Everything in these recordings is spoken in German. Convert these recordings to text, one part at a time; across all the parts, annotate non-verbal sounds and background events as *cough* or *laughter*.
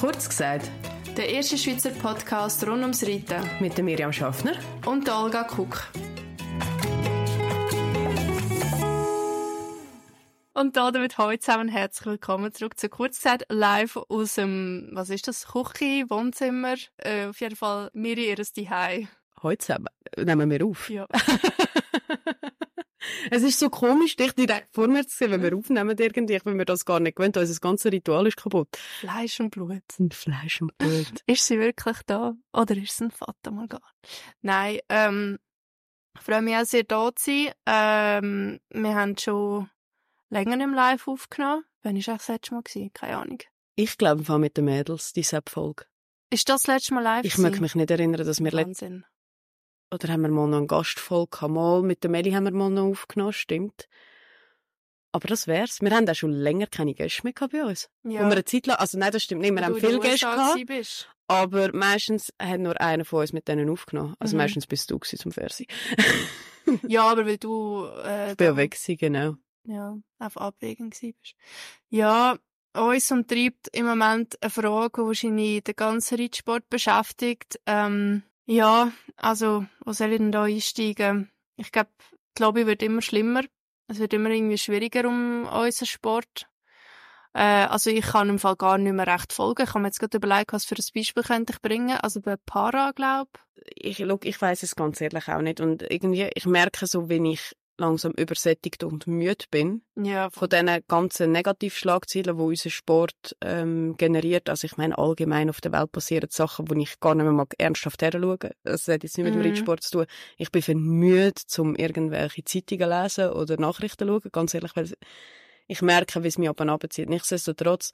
Kurz gesagt, der erste Schweizer Podcast rund ums Reiten. Mit der Miriam Schaffner und der Olga Kuck. Und damit hallo zusammen herzlich willkommen zurück zu Kurzzeit live aus dem, was ist das, Küche, Wohnzimmer, äh, auf jeden Fall Miri ihres Zuhause. Heute zusammen. Nehmen wir auf. Ja. *laughs* es ist so komisch, dich direkt vor mir zu sehen, wenn wir aufnehmen irgendwie, wenn wir das gar nicht gewöhnt. Unser ganzes Ritual ist kaputt. Fleisch und Blut. Fleisch und Blut. *laughs* ist sie wirklich da? Oder ist es ein Vater mal gar? Nein, ähm, ich freue mich auch sehr, da zu sein. Ähm, wir haben schon länger im Live aufgenommen. Wann war das letzte Mal? Gewesen? Keine Ahnung. Ich glaube, wir mit den Mädels, die Sepp-Folge. Ist das, das letzte Mal live? Ich möchte mich nicht erinnern, dass wir Wahnsinn. Oder haben wir mal noch eine Gastfolge Mal mit der Meli haben wir mal noch aufgenommen, stimmt. Aber das wär's. Wir haben auch schon länger keine Gäste mehr bei uns. Ja. Und wir eine Zeit lang, also nein, das stimmt nicht, wir haben viele Gäste gehabt. Aber meistens hat nur einer von uns mit denen aufgenommen. Also mhm. meistens bist du zum Fernsehen. *laughs* ja, aber weil du... Äh, ich bin ja weg gewesen, genau ja, auf Abwägen bist. Ja, uns umtreibt im Moment eine Frage, die wahrscheinlich den ganzen Reitsport beschäftigt. Ähm, ja, also, wo soll ich denn da einsteigen? Ich glaube, die Lobby wird immer schlimmer. Es wird immer irgendwie schwieriger um unseren Sport. Äh, also ich kann im Fall gar nicht mehr recht folgen. Ich habe mir jetzt gerade überlegt, was für ein Beispiel könnte ich bringen. Also bei Para, glaube ich. Ich, ich weiß es ganz ehrlich auch nicht. Und irgendwie, ich merke so, wenn ich langsam übersättigt und müde bin. Ja. Von diesen ganzen Negativschlagzeilen, die unser Sport ähm, generiert. Also ich meine, allgemein auf der Welt passieren Sachen, wo ich gar nicht mehr mag ernsthaft heranschauen. Das hat jetzt nicht mit dem mhm. Reitsport zu tun. Ich bin müde, um irgendwelche Zeitungen lesen oder Nachrichten zu schauen. Ganz ehrlich, weil ich merke, wie es mich ab und abzieht. Nichtsdestotrotz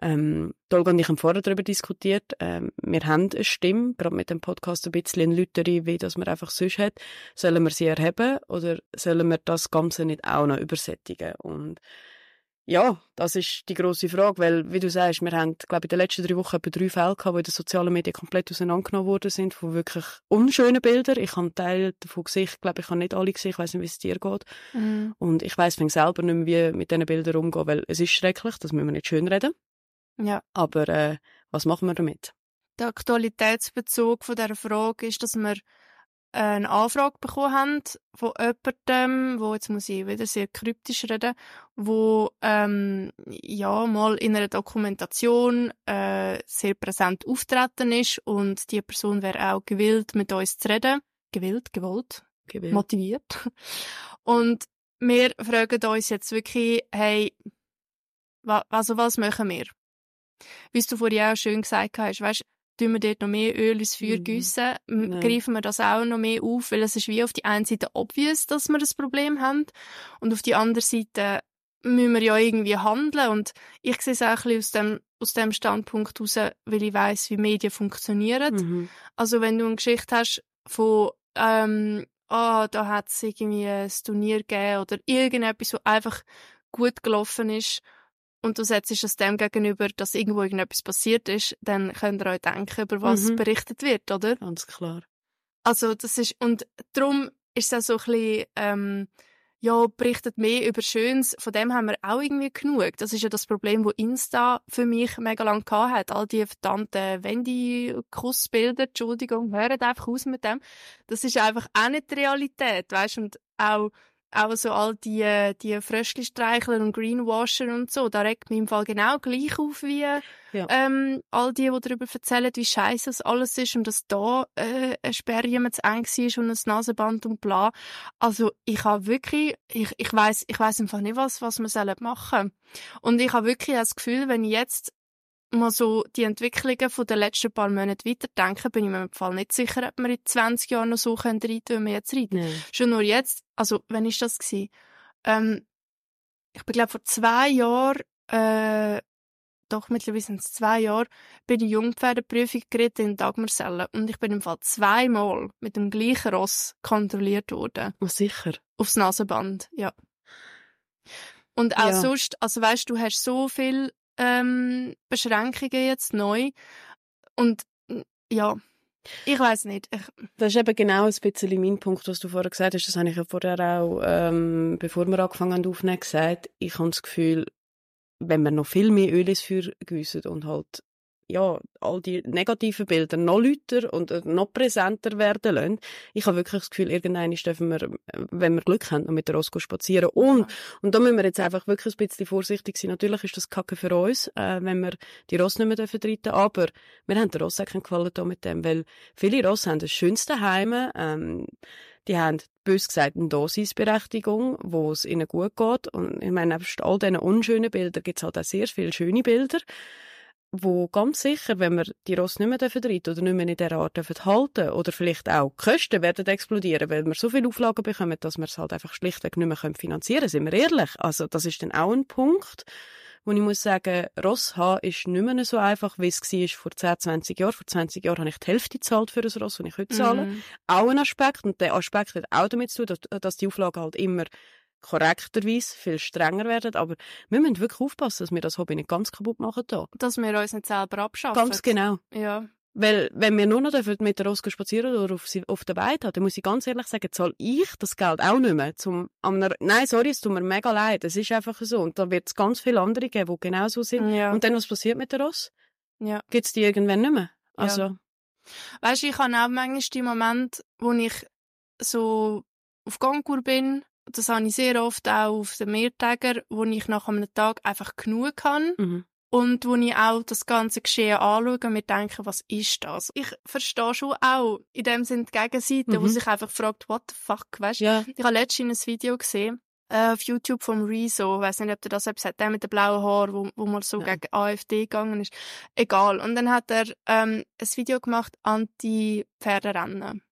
ähm, Dolga und ich haben vorher darüber diskutiert. Ähm, wir haben eine Stimme, gerade mit dem Podcast ein bisschen Lüteri, wie das man einfach sonst hat. Sollen wir sie erheben oder sollen wir das Ganze nicht auch noch übersättigen? Und ja, das ist die große Frage, weil, wie du sagst, wir haben, glaube ich, in den letzten drei Wochen etwa drei Fälle gehabt, die in den sozialen Medien komplett auseinandergenommen worden sind, von wirklich unschönen Bildern. Ich habe einen Teil davon gesehen, ich glaube, ich habe nicht alle gesehen, ich weiß nicht, wie es dir geht. Mhm. Und ich weiß selber nicht mehr, wie mit diesen Bildern umgehen, weil es ist schrecklich, das müssen wir nicht schönreden. Ja. Aber äh, was machen wir damit? Der Aktualitätsbezug von dieser Frage ist, dass wir äh, eine Anfrage bekommen haben von jemandem, wo jetzt muss ich wieder sehr kryptisch reden, wo ähm, ja mal in einer Dokumentation äh, sehr präsent auftreten ist und die Person wäre auch gewillt mit uns zu reden, gewillt, gewollt, gewillt. motiviert und wir fragen uns jetzt wirklich, hey, wa also was machen wir? Wie du vorhin auch schön gesagt hast, weißt, tun wir dort noch mehr Öl ins Feuer mhm. gießen, mhm. greifen wir das auch noch mehr auf, weil es ist wie auf die einen Seite obvious, dass wir das Problem haben und auf die andere Seite müssen wir ja irgendwie handeln und ich sehe es auch ein bisschen aus dem, aus dem Standpunkt heraus, weil ich weiss, wie Medien funktionieren. Mhm. Also wenn du eine Geschichte hast von ähm, oh, da hat es irgendwie ein Turnier gegeben oder irgendetwas, was einfach gut gelaufen ist und du setzt es dem gegenüber, dass irgendwo irgendetwas passiert ist, dann könnt ihr euch denken, über was mhm. berichtet wird, oder? Ganz klar. Also das ist, und darum ist es auch so ein bisschen, ähm, ja, berichtet mehr über Schönes, von dem haben wir auch irgendwie genug. Das ist ja das Problem, wo Insta für mich mega lang gehabt hat. All die verdammten Wendy-Kussbilder, Entschuldigung, hören einfach aus mit dem. Das ist einfach auch nicht die Realität, weißt und auch auch so all die, die Fröschli-Streichler und Greenwasher und so, da regt mich im Fall genau gleich auf wie ja. ähm, all die, die darüber erzählen, wie scheiße es alles ist und dass da äh, ein Sperrjemand zu eng war und ein Nasenband und bla. Also ich habe wirklich, ich, ich weiß ich weiß einfach nicht, was, was wir machen sollen. Und ich habe wirklich das Gefühl, wenn ich jetzt mal so die Entwicklungen von den letzten paar Monaten weiterdenken, bin ich mir im Fall nicht sicher, ob wir in 20 Jahren noch so reiten können, wie wir jetzt reiten. Nee. Schon nur jetzt, also, wann ist das gewesen? Ähm, ich bin, glaube vor zwei Jahren, äh, doch, mittlerweile sind es zwei Jahre, bei der Jungpferdeprüfung geritten in Dagmarsellen. Und ich bin im Fall zweimal mit dem gleichen Ross kontrolliert worden. Oh, sicher? Aufs Nasenband, ja. Und auch ja. sonst, also weißt du, hast so viel ähm, Beschränkungen jetzt neu. Und ja, ich weiß nicht. Ich das ist eben genau ein bisschen mein Punkt, was du vorher gesagt hast. Das habe ich ja vorher auch, ähm, bevor wir angefangen haben aufnehmen, gesagt. Ich habe das Gefühl, wenn wir noch viel mehr Öl ins Feuer und halt ja, all die negativen Bilder noch lauter und äh, noch präsenter werden lassen. Ich habe wirklich das Gefühl, irgendwann dürfen wir, wenn wir Glück haben, noch mit der Ross spazieren. Und, und da müssen wir jetzt einfach wirklich ein bisschen vorsichtig sein. Natürlich ist das Kacke für uns, äh, wenn wir die Ross nicht mehr dürfen reiten, aber wir haben der Ross auch keinen Gefallen mit dem, weil viele Ross haben das schönste Heime, ähm, die haben, bös gesagt, eine Dosisberechtigung, wo es ihnen gut geht. Und ich meine, nebst all diesen unschönen Bildern gibt es halt auch sehr viele schöne Bilder, wo ganz sicher, wenn wir die Ross nicht mehr reiten dürfen oder nicht mehr in dieser Art dürfen halten oder vielleicht auch die Kosten werden explodieren, weil wir so viele Auflagen bekommen, dass wir es halt einfach schlichtweg nicht mehr finanzieren können, sind wir ehrlich. Also das ist dann auch ein Punkt, wo ich muss sagen, Ross haben ist nicht mehr so einfach, wie es war vor 10, 20 Jahren. Vor 20 Jahren habe ich die Hälfte gezahlt für ein Ross, das ich heute zahle. Mhm. Auch ein Aspekt. Und der Aspekt hat auch damit zu tun, dass, dass die Auflagen halt immer korrekterweise viel strenger werden. Aber wir müssen wirklich aufpassen, dass wir das Hobby nicht ganz kaputt machen. Da. Dass wir uns nicht selber abschaffen. Ganz genau. Ja. Weil, wenn wir nur noch mit der Rosko spazieren oder auf, sie, auf der Weide haben, dann muss ich ganz ehrlich sagen, zahle ich das Geld auch nicht mehr. Zum, einer, nein, sorry, es tut mir mega leid. Es ist einfach so. Und da wird es ganz viele andere geben, die genau so sind. Ja. Und dann, was passiert mit der Ross? Ja. Gibt es die irgendwann nicht mehr? Also. Ja. Weißt du, ich habe auch manchmal die Momente, wo ich so auf Gangkur bin das habe ich sehr oft auch auf den Mehrtagen, wo ich nach einem Tag einfach genug kann. Mhm. Und wo ich auch das ganze Geschehen anschaue und mir denke, was ist das? Ich verstehe schon auch in dem Sinne die Gegenseite, mhm. wo sich einfach fragt, what the fuck, weißt? Ja. Ich habe letztens ein Video gesehen, äh, auf YouTube vom Rezo, ich weiß nicht, ob der das selbst hat, der mit dem blauen Haar, wo, wo mal so ja. gegen AfD gegangen ist. Egal. Und dann hat er ähm, ein Video gemacht, Anti-Pferderennen.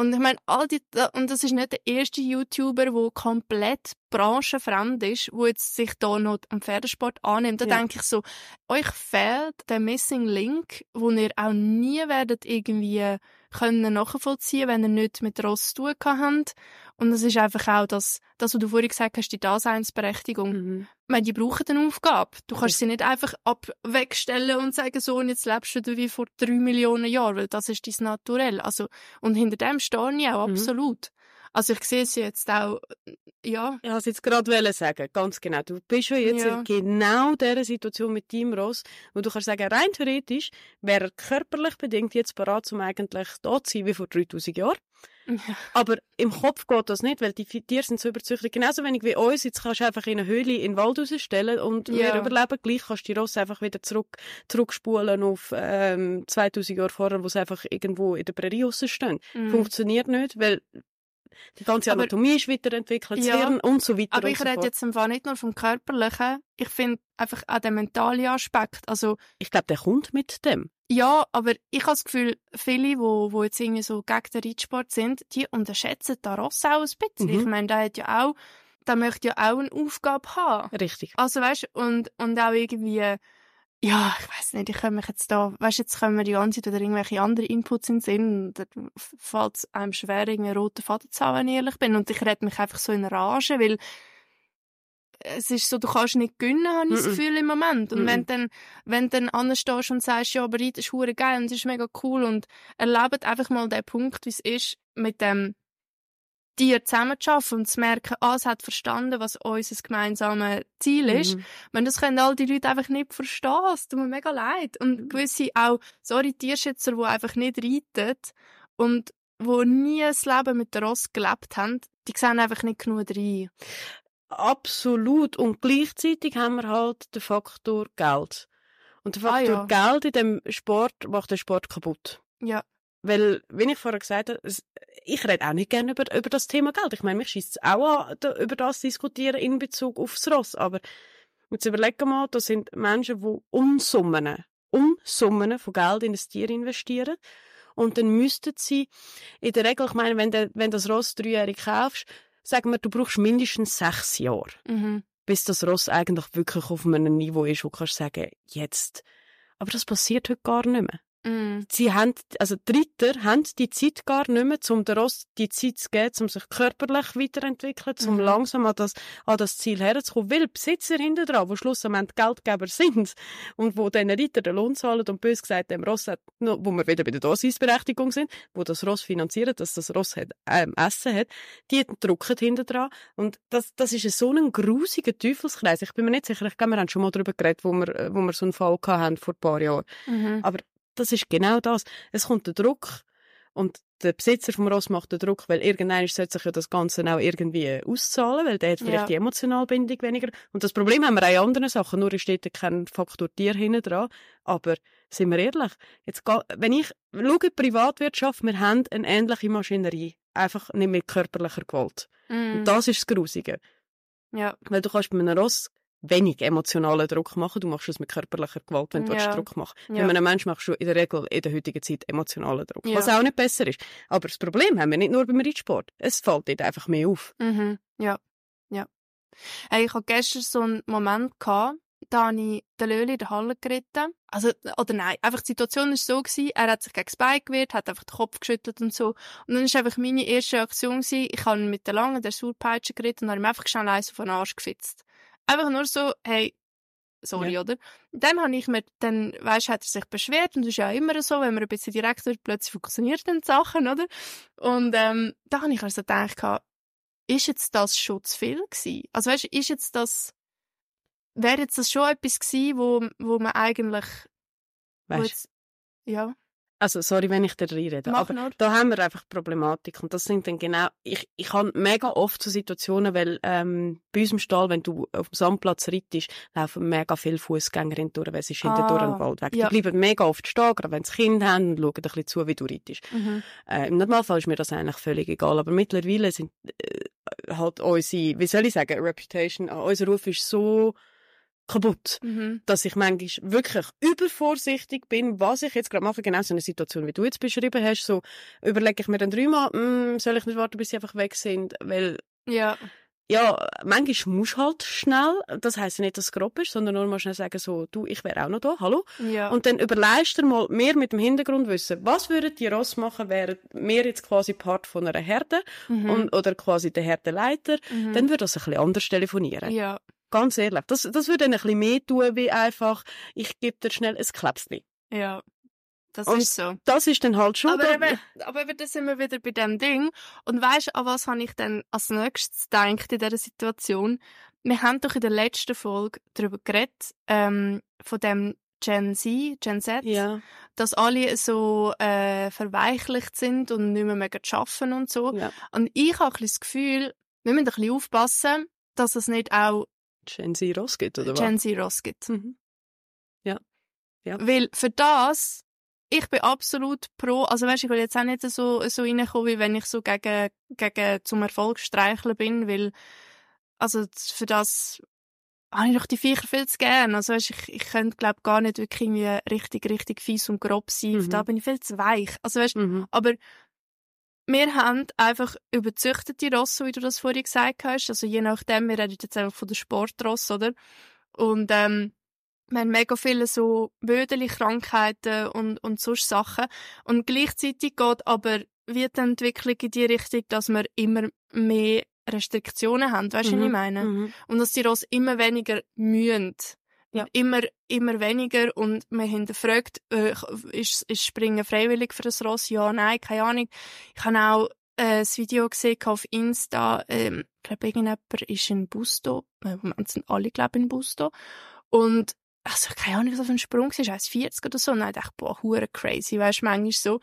Und ich meine, all die, und das ist nicht der erste YouTuber, der komplett branchenfremd ist, wo jetzt sich da noch am Pferdesport annimmt. Da ja. denke ich so, euch fehlt der Missing Link, wo ihr auch nie werdet irgendwie können nachvollziehen, wenn ihr nicht mit Ross zu tun habt. Und das ist einfach auch das, das, was du vorhin gesagt hast, die Daseinsberechtigung. Mhm. Meine, die brauchen eine Aufgabe. Du kannst sie nicht einfach abwegstellen und sagen, so, und jetzt lebst du wie vor drei Millionen Jahren, weil das ist dein Naturell. Also, und hinter dem stehe ich auch, mhm. absolut. Also ich sehe es jetzt auch, ja. Ich wollte es jetzt gerade sagen, ganz genau. Du bist schon jetzt ja. in genau dieser Situation mit deinem Ross, wo du kannst sagen, rein theoretisch wäre er körperlich bedingt jetzt bereit, um eigentlich da zu sein wie vor 3000 Jahren. Ja. Aber im Kopf geht das nicht, weil die Tiere sind so überzüchtet. Genauso wenig wie uns. Jetzt kannst du einfach in eine Höhle in den Wald rausstellen und ja. wir überleben gleich. Kannst du die Ross einfach wieder zurück, zurückspulen auf ähm, 2000 Jahre vorher, wo sie einfach irgendwo in der Prärie stehen. Mhm. Funktioniert nicht, weil die ganze Anatomie aber, ist weiterentwickelt, ja, das Hirn und so weiter. Aber ich so rede jetzt einfach nicht nur vom Körperlichen. Ich finde einfach auch den mentalen Aspekt. Also, ich glaube, der kommt mit dem. Ja, aber ich habe das Gefühl, viele, wo, wo jetzt irgendwie so gegen den Reitsport sind, die unterschätzen da Ross auch ein bisschen. Mhm. Ich meine, der hat ja auch, der möchte ja auch eine Aufgabe haben. Richtig. Also weißt und, und auch irgendwie, ja, ich weiß nicht, ich kann mich jetzt da, weißt jetzt kommen wir die ganze Zeit oder irgendwelche andere Inputs in den Sinn, da fällt es einem schwer, einen roten Faden zu haben, wenn ich ehrlich bin. Und ich rede mich einfach so in Rage, weil es ist so, du kannst nicht gewinnen, habe ich das Gefühl im Moment. Und -mm. wenn dann, wenn dann anstehst und sagst, ja, aber das ist hure geil und das ist mega cool und erlebt einfach mal den Punkt, wie es ist, mit dem, dir zusammenzuarbeiten und zu merken, ah, es hat verstanden, was unser gemeinsames Ziel ist. Mhm. Meine, das können all die Leute einfach nicht verstehen. Es tut mir mega leid. Und gewisse auch, sorry, Tierschützer, die einfach nicht reiten und wo nie das Leben mit der Ross gelebt haben, die sehen einfach nicht genug rein. Absolut. Und gleichzeitig haben wir halt den Faktor Geld. Und der Faktor ah, ja. Geld in dem Sport macht den Sport kaputt. Ja. Weil, wie ich vorher gesagt habe, ich rede auch nicht gerne über, über das Thema Geld. Ich meine, mich schießt es auch an, da, über das diskutieren in Bezug aufs Ross. Aber jetzt überlegen mal, das sind Menschen, die Unsummen, Unsummen von Geld in das Tier investieren. Und dann müssten sie, in der Regel, ich meine, wenn, du wenn das Ross dreijährig kaufst, sagen wir, du brauchst mindestens sechs Jahre, mhm. bis das Ross eigentlich wirklich auf einem Niveau ist, wo du kannst sagen, jetzt. Aber das passiert heute gar nicht mehr. Mm. Sie haben, also die Ritter haben die Zeit gar nicht mehr, um der Ross die Zeit zu geben, um sich körperlich weiterentwickeln, um mhm. langsam an das, an das Ziel herzukommen. Weil Besitzer hinter dran, die schlussendlich Geldgeber sind und wo diesen Ritter den Lohn zahlen und bös gesagt dem Ross hat, wo wir wieder bei der Daseinsberechtigung sind, wo das Ross finanzieren, dass das Ross hat, ähm, Essen hat, die drucken hinter dran. Und das, das ist so ein grusiger Teufelskreis. Ich bin mir nicht sicher, ich glaube, wir haben schon mal darüber geredet, wo wir, wo wir so einen Fall hatten vor ein paar Jahren. Mhm. Aber das ist genau das. Es kommt der Druck und der Besitzer vom Ross macht den Druck, weil irgendwann sollte sich ja das Ganze auch irgendwie auszahlen, weil der hat vielleicht ja. die emotionale Bindung weniger. Und das Problem haben wir auch in anderen Sachen, nur steht da kein Faktor Tier hinten dran. Aber sind wir ehrlich, jetzt, wenn ich schaue, Privatwirtschaft, wir haben eine ähnliche Maschinerie, einfach nicht mit körperlicher Gewalt. Mm. Und das ist das Grusige. Ja. Weil du kannst bei einem Ross wenig emotionalen Druck machen. Du machst es mit körperlicher Gewalt, wenn du ja. Druck machst. Ja. Bei einem Menschen machst du in der Regel in der heutigen Zeit emotionalen Druck, ja. was auch nicht besser ist. Aber das Problem haben wir nicht nur beim Reitsport. Es fällt dort einfach mehr auf. Mhm. Ja, ja. Hey, ich hatte gestern so einen Moment, gehabt, da habe ich den Löli in der Halle geritten. Also, oder nein, einfach die Situation war so, gewesen, er hat sich gegen das Bein gewehrt, hat einfach den Kopf geschüttelt und so. Und dann war einfach meine erste Reaktion, gewesen, ich habe mit der langen, der Surpeitsche geritten und habe ihm einfach schnell eins auf den Arsch gefitzt. Einfach nur so, hey, sorry, ja. oder? Dann habe ich mir, dann, weisst, hat er sich beschwert und das ist ja immer so, wenn man ein bisschen direkt wird, plötzlich funktioniert dann die Sachen, oder? Und, ähm, da habe ich also gedacht, ist jetzt das schon zu viel gewesen? Also weißt, ist jetzt das, wäre jetzt das schon etwas gewesen, wo, wo man eigentlich, weißt, jetzt, ja. Also, sorry, wenn ich da reinrede, Mach aber nur. da haben wir einfach Problematik. Und das sind dann genau, ich, ich habe mega oft so Situationen, weil ähm, bei uns im Stall, wenn du auf dem Sandplatz reitest, laufen mega viele Fußgängerinnen durch, weil sie ah, hinter durch den Wald weg. Ja. Die bleiben mega oft stehen, gerade wenn sie Kinder haben und schauen ein bisschen zu, wie du reitest. Mhm. Äh, Im Normalfall ist mir das eigentlich völlig egal, aber mittlerweile sind äh, halt unsere, wie soll ich sagen, Reputation, äh, unser Ruf ist so kaputt. Mhm. Dass ich manchmal wirklich übervorsichtig bin, was ich jetzt gerade mache, genau so eine Situation, wie du jetzt beschrieben hast, so überlege ich mir dann dreimal, mm, soll ich nicht warten, bis sie einfach weg sind, weil ja ja, manchmal musst du halt schnell, das heisst nicht, dass es grob ist, sondern nur mal schnell sagen so, du, ich wäre auch noch da, hallo. Ja. Und dann überlegst du mal mehr mit dem Hintergrund wissen, was würden die Ross machen, wären wir jetzt quasi Part von einer Herde mhm. und, oder quasi der Herdeleiter, mhm. dann würde das ein bisschen anders telefonieren. Ja. Ganz ehrlich, das, das würde ein bisschen mehr tun, wie einfach, ich gebe dir schnell ein Klepsli. Ja. Das und ist so. Das ist dann halt schon. Aber, eben, aber eben, da sind wir wieder bei dem Ding. Und weißt du, an was habe ich dann als nächstes gedacht in dieser Situation? Wir haben doch in der letzten Folge darüber geredet, ähm, von dem Gen Z, Gen Z, ja. dass alle so äh, verweichlicht sind und nicht mehr, mehr arbeiten und so. Ja. Und ich habe ein das Gefühl, wir müssen ein bisschen aufpassen, dass es nicht auch Gen Z Ross gibt, oder was? Gen Z Ross gibt. Mhm. Ja. ja. Weil für das, ich bin absolut pro, also weißt, ich will jetzt auch nicht so, so reinkommen, wie wenn ich so gegen, gegen zum Erfolg streicheln bin, weil, also für das habe ich doch die Viecher viel zu gern. Also weißt, ich, ich könnte, glaube gar nicht wirklich irgendwie richtig, richtig fies und grob sein. Mhm. Da bin ich viel zu weich. Also weißt, mhm. aber wir haben einfach überzüchtete Rosse, wie du das vorhin gesagt hast. Also je nachdem, wir reden jetzt einfach von der Sportrosse, oder? Und ähm, wir haben mega viele so bödeliche Krankheiten und, und solche Sachen. Und gleichzeitig geht aber wird die Entwicklung in die Richtung, dass wir immer mehr Restriktionen haben. Weißt du, mhm. was ich mhm. meine? Mhm. Und dass die Rosse immer weniger mühen. Ja. Immer, immer weniger. Und haben gefragt, äh, ist, ist Springen freiwillig für das Ross? Ja, nein, keine Ahnung. Ich habe auch äh, ein Video gesehen auf Insta. Ähm, ich glaube, irgendjemand ist in Busto. Im Moment sind alle, glaube ich, in Busto. Und also keine Ahnung, was das für ein Sprung ist, 1,40 oder so. Und dann dachte ich, boah, hure crazy, weißt du, manchmal so.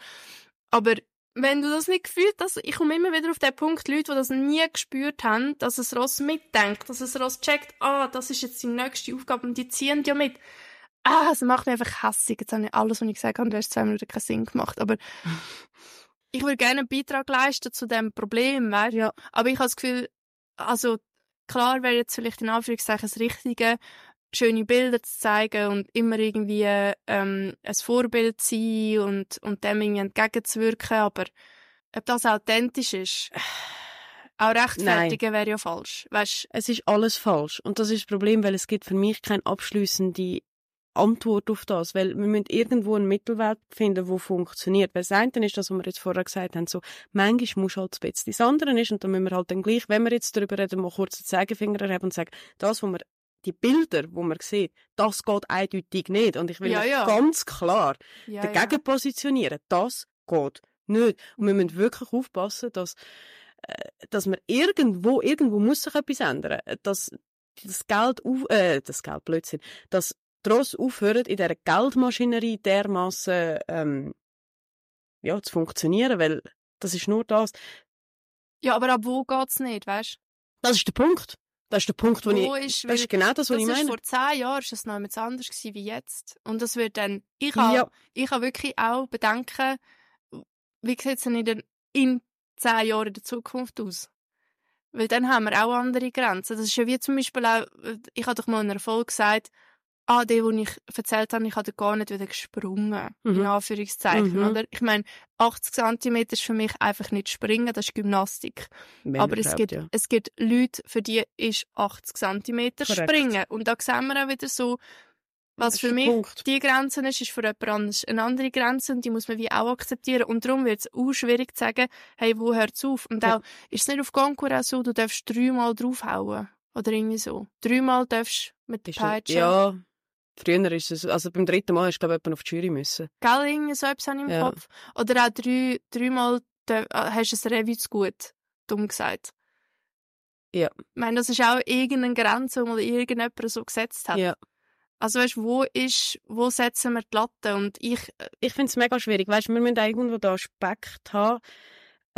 Aber wenn du das nicht gefühlt hast, ich komme immer wieder auf den Punkt, Leute, die das nie gespürt haben, dass es Ross mitdenkt, dass es Ross checkt, ah, das ist jetzt die nächste Aufgabe und die ziehen ja mit. Ah, es macht mich einfach hässlich. Jetzt habe ich alles, was ich gesagt habe, du hast zwei Minuten keinen Sinn gemacht, aber *laughs* ich würde gerne einen Beitrag leisten zu dem Problem, weißt ja. Aber ich habe das Gefühl, also, klar wäre jetzt vielleicht in Anführungszeichen das Richtige, schöne Bilder zu zeigen und immer irgendwie ähm, ein Vorbild zu sein und, und dem irgendwie entgegenzuwirken, aber ob das authentisch ist, *sighs* auch rechtfertigen wäre ja falsch. Weißt? Es ist alles falsch und das ist das Problem, weil es gibt für mich keine abschließende Antwort auf das, weil wir müssen irgendwo einen Mittelwert finden, wo funktioniert. Weil das eine ist das, was wir jetzt vorher gesagt haben, so, manchmal muss halt ein bisschen. Das andere ist, und dann müssen wir halt dann gleich, wenn wir jetzt darüber reden, mal kurz den Zeigefinger haben und sagen, das, was wir die Bilder, wo man sieht, das geht eindeutig nicht. Und ich will Ja, ja. ganz klar Ja, dagegen positionieren. Das geht nicht. Und wir müssen wirklich aufpassen, dass, äh, dass wir irgendwo, irgendwo muss sich etwas ändern. Dass das Geld auf, äh, das Geld, Blödsinn, dass Tross aufhören, in dieser Geldmaschinerie dermaßen, ähm, ja, zu funktionieren, weil das ist nur das. ja, aber ab wo geht's nicht, weißt Das ist der Punkt. Das ist der Punkt, wo, Wo ich, ist, das ist genau das, was ich meine. vor zehn Jahren ist das noch etwas anderes gewesen wie jetzt. Und das wird dann, ich habe Ja. ich habe wirklich auch bedenken, wie sieht es denn in, den, in zehn Jahren in der Zukunft aus? Weil dann haben wir auch andere Grenzen. Das ist ja wie zum Beispiel auch, ich habe doch mal in einer Folge gesagt, ah, der, wo ich erzählt habe, ich habe gar nicht wieder gesprungen. Mhm. In Anführungszeichen, Mhm. oder? Ich meine, 80 cm ist für mich einfach nicht springen, das ist Gymnastik. Wenn Aber es überhaupt, gibt, ja. es gibt Leute, für die ist 80 cm springen. Und da sehen wir auch wieder so, was für mich Punkt. die Grenze ist, ist für jemand anderes eine andere Grenze und die muss man wie auch akzeptieren. Und darum wird es auch schwierig zu sagen, hey, wo hört's auf? Und Ja. auch, ist es nicht auf Concours auch so, du darfst dreimal draufhauen? Oder irgendwie so. Dreimal darfst du mit der Peitsche. Ja, früher ist es, also beim dritten Mal hast du, glaube ich, jemand auf die Jury müssen. Gell, irgendwie so etwas habe ich im Ja. Kopf. Oder auch drei, dreimal äh, hast du ein Revue zu gut. Dumm gesagt. Ja. Ich meine, das ist auch irgendeine Grenze, die mal irgendjemand so gesetzt hat. Ja. Also weißt, wo ist, wo setzen wir die Latte? Und ich, äh, Ich finde es mega schwierig. Weißt, wir müssen irgendwo da Aspekt haben.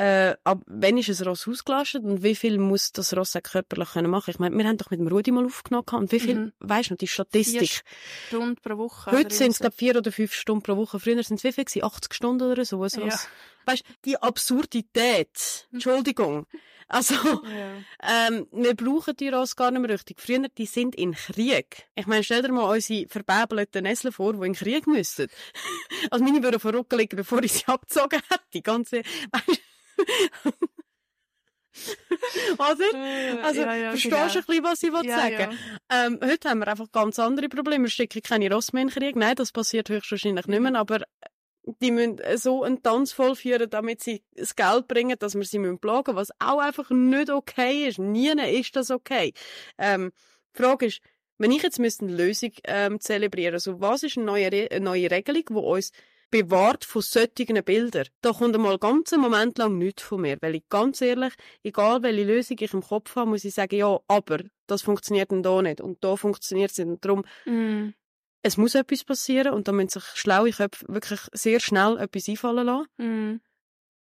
Äh, ab wann ist ein Ross ausgelastet und wie viel muss das Ross auch körperlich können machen? Ich meine, wir haben doch mit dem Rudi mal aufgenommen und wie viel, Mhm. weißt du noch, die vier Statistik. Stunden pro Woche. Heute sind es, glaube vier oder fünf Stunden pro Woche. Früher sind es wie viel gewesen? 80 Stunden oder so. ein Ja. Ross. Weißt die Absurdität. Entschuldigung. Also, Ja. ähm, wir brauchen die Ross gar nicht mehr richtig. Früher, die sind in Krieg. Ich meine, stell dir mal unsere verbäbelten Nesseln vor, die in Krieg müssten. *laughs* Also meine würden vor Rücken liegen, bevor ich sie abgezogen hätte. Die ganze, weißt *laughs* Oder? Also, ja, ja, verstehst genau. du ein bisschen, was ich Ja, sagen Ähm, heute haben wir einfach ganz andere Probleme. Wir stecken keine Ross mehr in Krieg. Nein, das passiert höchstwahrscheinlich nicht mehr, aber die müssen so einen Tanz vollführen, damit sie das Geld bringen, dass wir sie müssen plagen was auch einfach nicht okay ist. Nie ist das okay. Ähm, die Frage ist, wenn ich jetzt müsste eine Lösung ähm, zelebrieren, also was ist eine neue, Re eine neue Regelung, die uns bewahrt von solchen Bildern. Da kommt einmal ganz einen Moment lang nichts von mir, weil ich ganz ehrlich, egal welche Lösung ich im Kopf habe, muss ich sagen, ja, aber das funktioniert denn da nicht und da funktioniert es nicht. Und darum, Mm. es muss etwas passieren und da müssen sich schlaue Köpfe wirklich sehr schnell etwas einfallen lassen. Mm.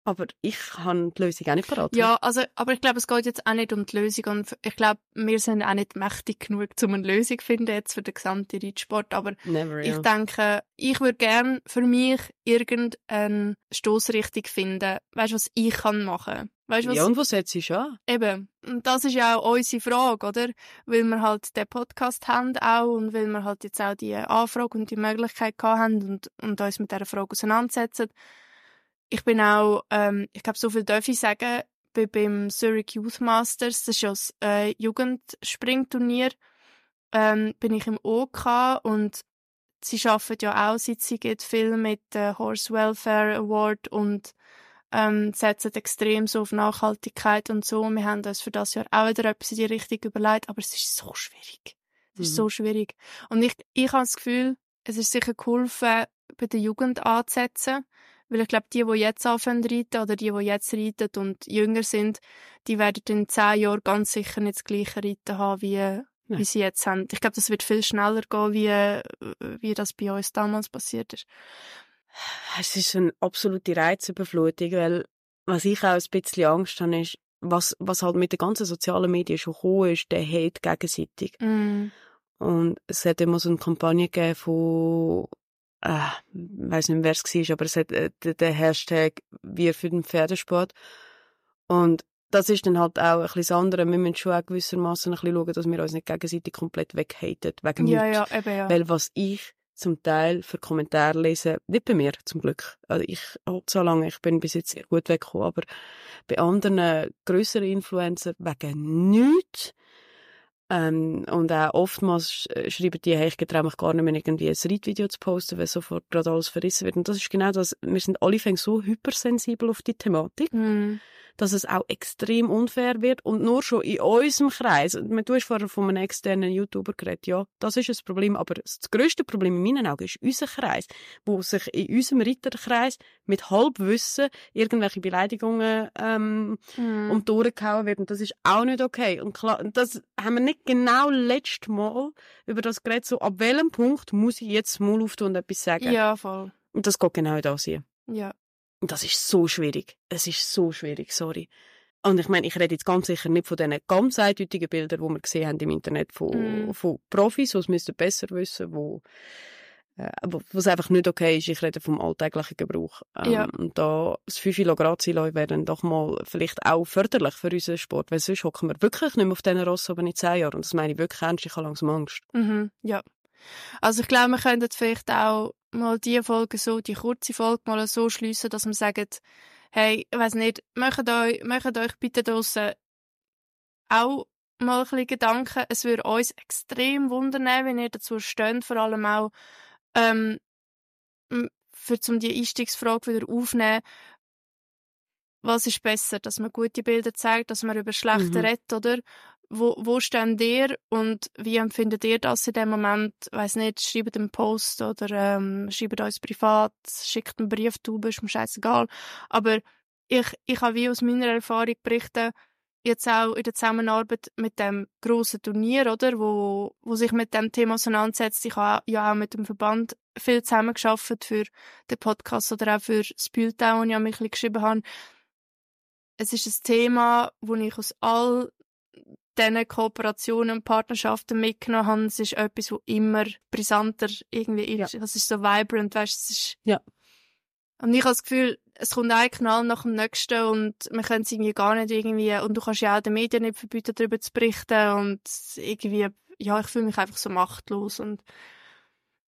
Aber ich habe die Lösung auch nicht parat. Ja, also, aber ich glaube, es geht jetzt auch nicht um die Lösung und ich glaube, wir sind auch nicht mächtig genug, um eine Lösung zu finden jetzt für den gesamten Reitsport, aber Never, ich denke, ich würde gern für mich irgendeine Stoßrichtung finden, weißt du, was ich kann machen. Weißt du, was ja, und wo setzt du an? Eben. Und das ist ja auch unsere Frage, oder? Weil wir halt den Podcast haben auch und weil wir halt jetzt auch die Anfrage und die Möglichkeit gehabt haben und, und uns mit dieser Frage auseinandersetzen. Ich bin auch, ähm, ich glaube, so viel darf ich sagen, bin beim Zurich Youth Masters, das ist ja das äh, Jugendspringturnier, ähm, bin ich im OK und sie arbeiten ja auch, seit sie geht viel mit der Horse Welfare Award und ähm, setzen extrem so auf Nachhaltigkeit und so. Wir haben uns für das Jahr auch wieder etwas in die Richtung überlegt, aber es ist so schwierig. Es ist Mhm. so schwierig. Und ich, ich habe das Gefühl, es ist sicher geholfen, bei der Jugend anzusetzen. Weil ich glaube, die, die jetzt anfangen zu reiten oder die, die jetzt reiten und jünger sind, die werden in zehn Jahren ganz sicher nicht das gleiche Reiten haben, wie, wie sie jetzt haben. Ich glaube, das wird viel schneller gehen, wie, wie das bei uns damals passiert ist. Es ist eine absolute Reizüberflutung, weil was ich auch ein bisschen Angst habe, ist, was, was halt mit den ganzen sozialen Medien schon gekommen ist, der Hate gegenseitig. Mm. Und es hat immer so eine Kampagne gegeben von, äh, weiss nicht, wer es war, aber es hat äh, den Hashtag Wir für den Pferdesport. Und das ist dann halt auch ein bisschen das andere. Wir müssen schon auch gewissermaßen ein bisschen schauen, dass wir uns nicht gegenseitig komplett weghaten, wegen Ja, nichts. ja, eben, ja. Weil was ich zum Teil für Kommentare lese, nicht bei mir zum Glück. Also ich Gott so lange, ich bin bis jetzt sehr gut weggekommen, aber bei anderen größeren Influencer wegen nichts. Ähm, und auch oftmals äh, schreiben die, hey, ich getraue mich gar nicht mehr irgendwie ein Reitvideo zu posten, weil sofort gerade alles verrissen wird. Und das ist genau das, wir sind alle so hypersensibel auf die Thematik. Mm dass es auch extrem unfair wird und nur schon in unserem Kreis, du hast vorher von einem externen YouTuber geredet, ja, das ist ein Problem, aber das grösste Problem in meinen Augen ist unser Kreis, wo sich in unserem Ritterkreis mit Halbwissen irgendwelche Beleidigungen ähm, mm. um die Ohren gehauen werden. Das ist auch nicht okay. Und klar, das haben wir nicht genau letztes Mal über das geredet, so ab welchem Punkt muss ich jetzt mal auftun und etwas sagen. Ja, voll. Und das geht genau das hier. Ja. Und das ist so schwierig. Es ist so schwierig, sorry. Und ich meine, ich rede jetzt ganz sicher nicht von diesen ganz eindeutigen Bildern, die wir gesehen haben im Internet von, mm. von Profis, die es besser wissen wo äh, was einfach nicht okay ist. Ich rede vom alltäglichen Gebrauch. Ähm, ja. Und da das 5 Grad sein wäre dann doch mal vielleicht auch förderlich für unseren Sport, weil sonst hocken wir wirklich nicht mehr auf diesen Ross oben in 10 Jahren. Und das meine ich wirklich ernst, ich habe langsam Angst. Mhm, ja. Also ich glaube, wir könnten vielleicht auch mal die Folge so, die kurze Folge mal so schließen, dass wir sagen, hey, ich weiß nicht, macht euch, macht euch bitte draussen auch mal ein bisschen Gedanken. Es würde uns extrem wundern, wenn ihr dazu steht, vor allem auch, ähm, für zum die Einstiegsfrage wieder aufnehmen. Was ist besser, dass man gute Bilder zeigt, dass man über schlechte mhm. redet, oder? Wo, wo steht ihr und wie empfindet ihr das in dem Moment? Weiss nicht, schreibt einen Post oder ähm, schreibt uns privat, schickt einen Brief, du bist mir scheißegal. Aber ich, ich habe wie aus meiner Erfahrung berichten, jetzt auch in der Zusammenarbeit mit dem grossen Turnier, oder, wo, wo sich mit dem Thema auseinandersetzt. Ich habe ja auch mit dem Verband viel zusammengearbeitet für den Podcast oder auch für das Bültau, das ich mich geschrieben habe. Es ist ein Thema, wo ich aus all diesen Kooperationen und Partnerschaften mitgenommen habe. Es ist etwas, wo immer brisanter irgendwie ist. Ja. Es ist so vibrant, weißt es ist... Ja. Und ich habe das Gefühl, es kommt ein Knall nach dem nächsten und man kann es irgendwie gar nicht irgendwie, und du kannst ja auch den Medien nicht verbieten, darüber zu berichten und irgendwie, ja, ich fühle mich einfach so machtlos und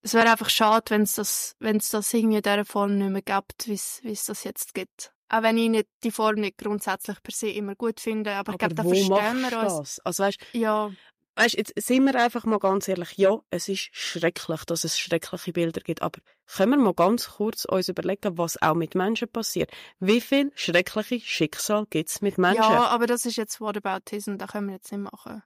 es wäre einfach schade, wenn es das, wenn es das irgendwie in dieser Form nicht mehr gibt, wie es das jetzt gibt. Auch wenn ich nicht, die Form nicht grundsätzlich per se immer gut finde, aber, aber ich glaube, da verstehen wir uns. Das? Also weißt, ja. Weißt, jetzt sind wir einfach mal ganz ehrlich, ja, es ist schrecklich, dass es schreckliche Bilder gibt, aber können wir mal ganz kurz uns überlegen, was auch mit Menschen passiert. Wie viel schreckliche Schicksal gibt es mit Menschen? Ja, aber das ist jetzt Whataboutism, da können wir jetzt nicht machen.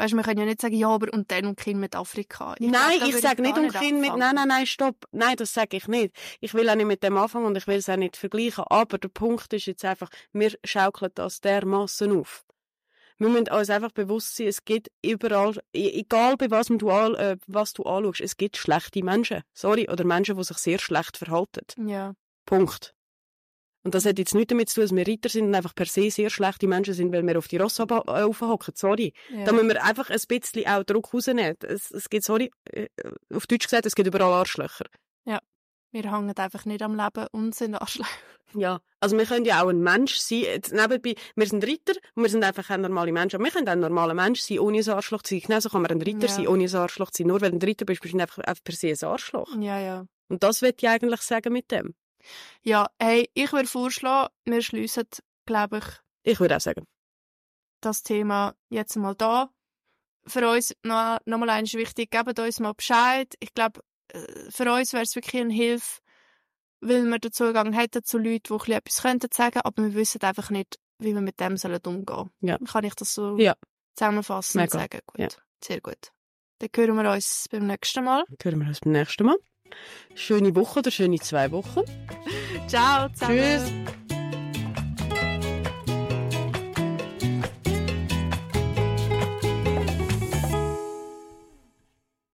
Weißt, wir können ja nicht sagen, ja, aber und dann und Kind mit Afrika. Ich nein, glaub, ich sage nicht und Kind mit, nein, nein, nein, stopp. Nein, das sage ich nicht. Ich will auch nicht mit dem anfangen und ich will es auch nicht vergleichen. Aber der Punkt ist jetzt einfach, wir schaukeln das dermaßen auf. Wir müssen uns einfach bewusst sein, es gibt überall, e-, egal bei was du, äh, was du anschaust, es gibt schlechte Menschen. Sorry, oder Menschen, die sich sehr schlecht verhalten. Ja. Punkt. Und das hat jetzt nichts damit zu tun, dass wir Reiter sind und einfach per se sehr schlechte Menschen sind, weil wir auf die Rosse aufhocken. Sorry. Ja. Da müssen wir einfach ein bisschen auch Druck rausnehmen. Es, es gibt, sorry, äh, auf Deutsch gesagt, es gibt überall Arschlöcher. Ja. Wir hängen einfach nicht am Leben und sind Arschlöcher. Ja, also wir können ja auch ein Mensch sein. Jetzt nebenbei, wir sind Ritter und wir sind einfach ein normaler Mensch. Aber wir können auch ein normaler Mensch sein, ohne ein Arschloch zu sein. Genauso kann man ein Ritter ja. sein, ohne ein Arschloch zu sein. Nur weil du ein Ritter bist, bist du einfach, einfach per se ein Arschloch. Ja, ja. Und das will ich eigentlich sagen mit dem. Ja, hey, ich würde vorschlagen, wir schliessen, glaube ich. Ich würde auch sagen. Das Thema jetzt mal da. Für uns noch, noch mal eins wichtig, gebt uns mal Bescheid. Ich glaube, äh, für uns wäre es wirklich eine Hilfe, weil wir den Zugang hätten zu Leuten, die etwas könnten sagen, aber wir wissen einfach nicht, wie wir mit dem sollen umgehen. Ja. Kann ich das so ja. zusammenfassen Mega. und sagen? Gut, ja. sehr gut. Dann hören wir uns beim nächsten Mal. Dann hören wir uns beim nächsten Mal. Schöne Woche oder schöne zwei Wochen. Ciao zusammen. Tschüss.